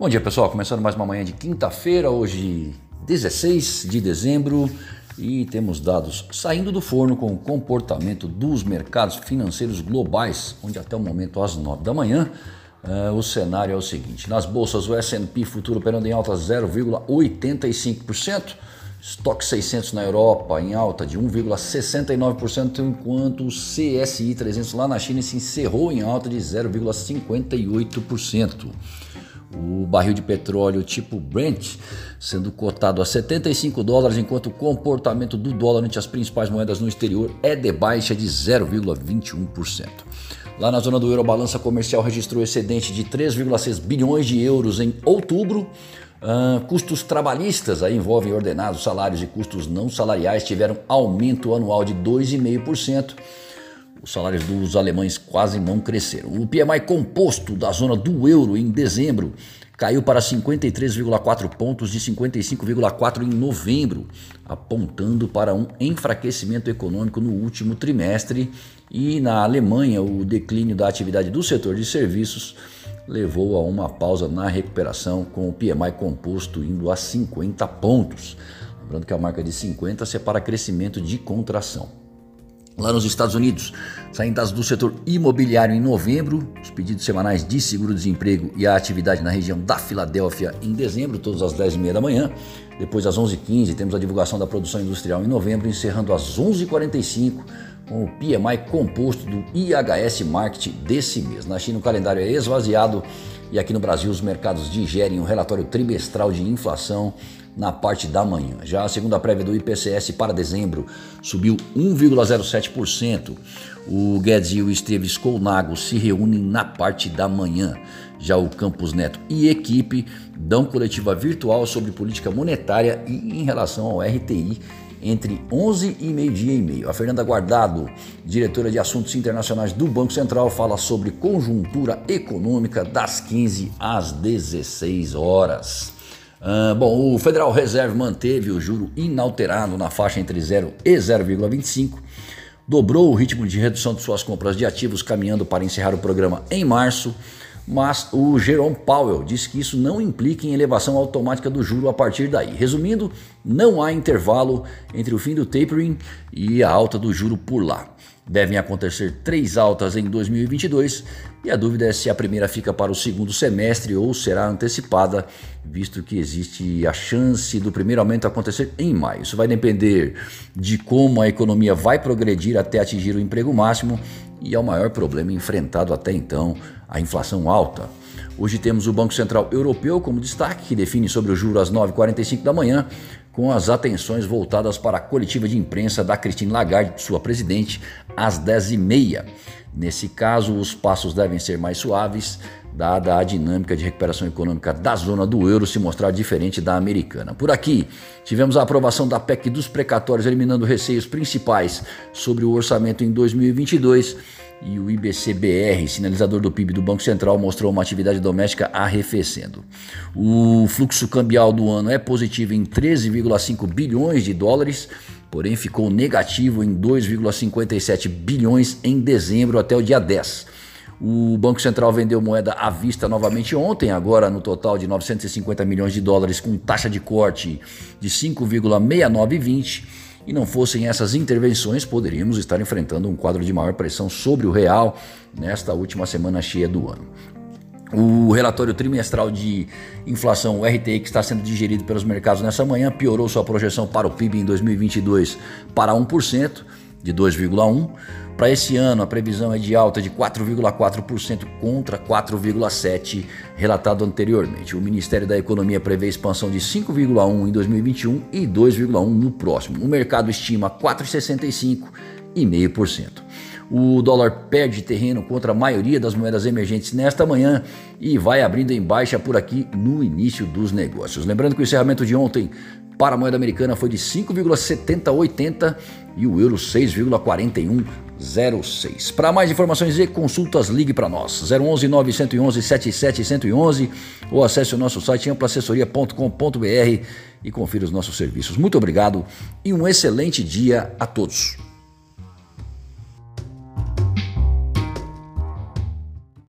Bom dia pessoal, começando mais uma manhã de quinta-feira, hoje 16 de dezembro e temos dados saindo do forno com o comportamento dos mercados financeiros globais, onde até o momento às 9 da manhã uh, o cenário é o seguinte: nas bolsas o S&P futuro operando em alta 0,85%, Stock 600 na Europa em alta de 1,69%, enquanto o CSI 300 lá na China se encerrou em alta de 0,58%. O barril de petróleo tipo Brent sendo cotado a 75 dólares, enquanto o comportamento do dólar entre as principais moedas no exterior é de baixa de 0,21%. Lá na zona do euro, a balança comercial registrou excedente de 3,6 bilhões de euros em outubro. Uh, custos trabalhistas aí envolvem ordenados, salários e custos não salariais tiveram aumento anual de 2,5%. Os salários dos alemães quase não cresceram. O PMI composto da zona do euro em dezembro caiu para 53,4 pontos de 55,4 em novembro, apontando para um enfraquecimento econômico no último trimestre. E na Alemanha, o declínio da atividade do setor de serviços levou a uma pausa na recuperação, com o PMI composto indo a 50 pontos. Lembrando que a marca de 50 separa crescimento de contração. Lá nos Estados Unidos, dados do setor imobiliário em novembro, os pedidos semanais de seguro-desemprego e a atividade na região da Filadélfia em dezembro, todos às 10h30 da manhã. Depois, às 11h15, temos a divulgação da produção industrial em novembro, encerrando às 11h45 com o PMI composto do IHS Market desse mês. Na China, o calendário é esvaziado e aqui no Brasil, os mercados digerem o um relatório trimestral de inflação na parte da manhã. Já a segunda prévia do IPCS para dezembro subiu 1,07%. O Guedes e o Esteves Colnago se reúnem na parte da manhã. Já o Campos Neto e equipe dão coletiva virtual sobre política monetária e em relação ao RTI entre 11 e meio-dia e meio. A Fernanda Guardado, diretora de Assuntos Internacionais do Banco Central, fala sobre conjuntura econômica das 15 às 16 horas. Uh, bom, o Federal Reserve manteve o juro inalterado na faixa entre 0 e 0,25, dobrou o ritmo de redução de suas compras de ativos, caminhando para encerrar o programa em março mas o Jerome Powell disse que isso não implica em elevação automática do juro a partir daí. Resumindo, não há intervalo entre o fim do tapering e a alta do juro por lá. Devem acontecer três altas em 2022 e a dúvida é se a primeira fica para o segundo semestre ou será antecipada, visto que existe a chance do primeiro aumento acontecer em maio. Isso vai depender de como a economia vai progredir até atingir o emprego máximo e é o maior problema enfrentado até então, a inflação alta. Hoje temos o Banco Central Europeu como destaque, que define sobre o juro às 9h45 da manhã, com as atenções voltadas para a coletiva de imprensa da Christine Lagarde, sua presidente, às 10h30. Nesse caso, os passos devem ser mais suaves, dada a dinâmica de recuperação econômica da zona do euro se mostrar diferente da americana. Por aqui, tivemos a aprovação da PEC dos precatórios, eliminando receios principais sobre o orçamento em 2022. E o IBCBR, sinalizador do PIB do Banco Central, mostrou uma atividade doméstica arrefecendo. O fluxo cambial do ano é positivo em 13,5 bilhões de dólares, porém ficou negativo em 2,57 bilhões em dezembro até o dia 10. O Banco Central vendeu moeda à vista novamente ontem, agora no total de 950 milhões de dólares, com taxa de corte de 5,6920. E não fossem essas intervenções, poderíamos estar enfrentando um quadro de maior pressão sobre o real nesta última semana cheia do ano. O relatório trimestral de inflação, o RTI, que está sendo digerido pelos mercados nessa manhã, piorou sua projeção para o PIB em 2022 para 1%, de 2,1%. Para esse ano, a previsão é de alta de 4,4% contra 4,7% relatado anteriormente. O Ministério da Economia prevê expansão de 5,1% em 2021 e 2,1% no próximo. O mercado estima 4,65,5%. O dólar perde terreno contra a maioria das moedas emergentes nesta manhã e vai abrindo em baixa por aqui no início dos negócios. Lembrando que o encerramento de ontem para a moeda americana foi de 5,7080 e o euro 6,4106. Para mais informações e consultas, ligue para nós 011 911 77 ou acesse o nosso site amplaassessoria.com.br e confira os nossos serviços. Muito obrigado e um excelente dia a todos.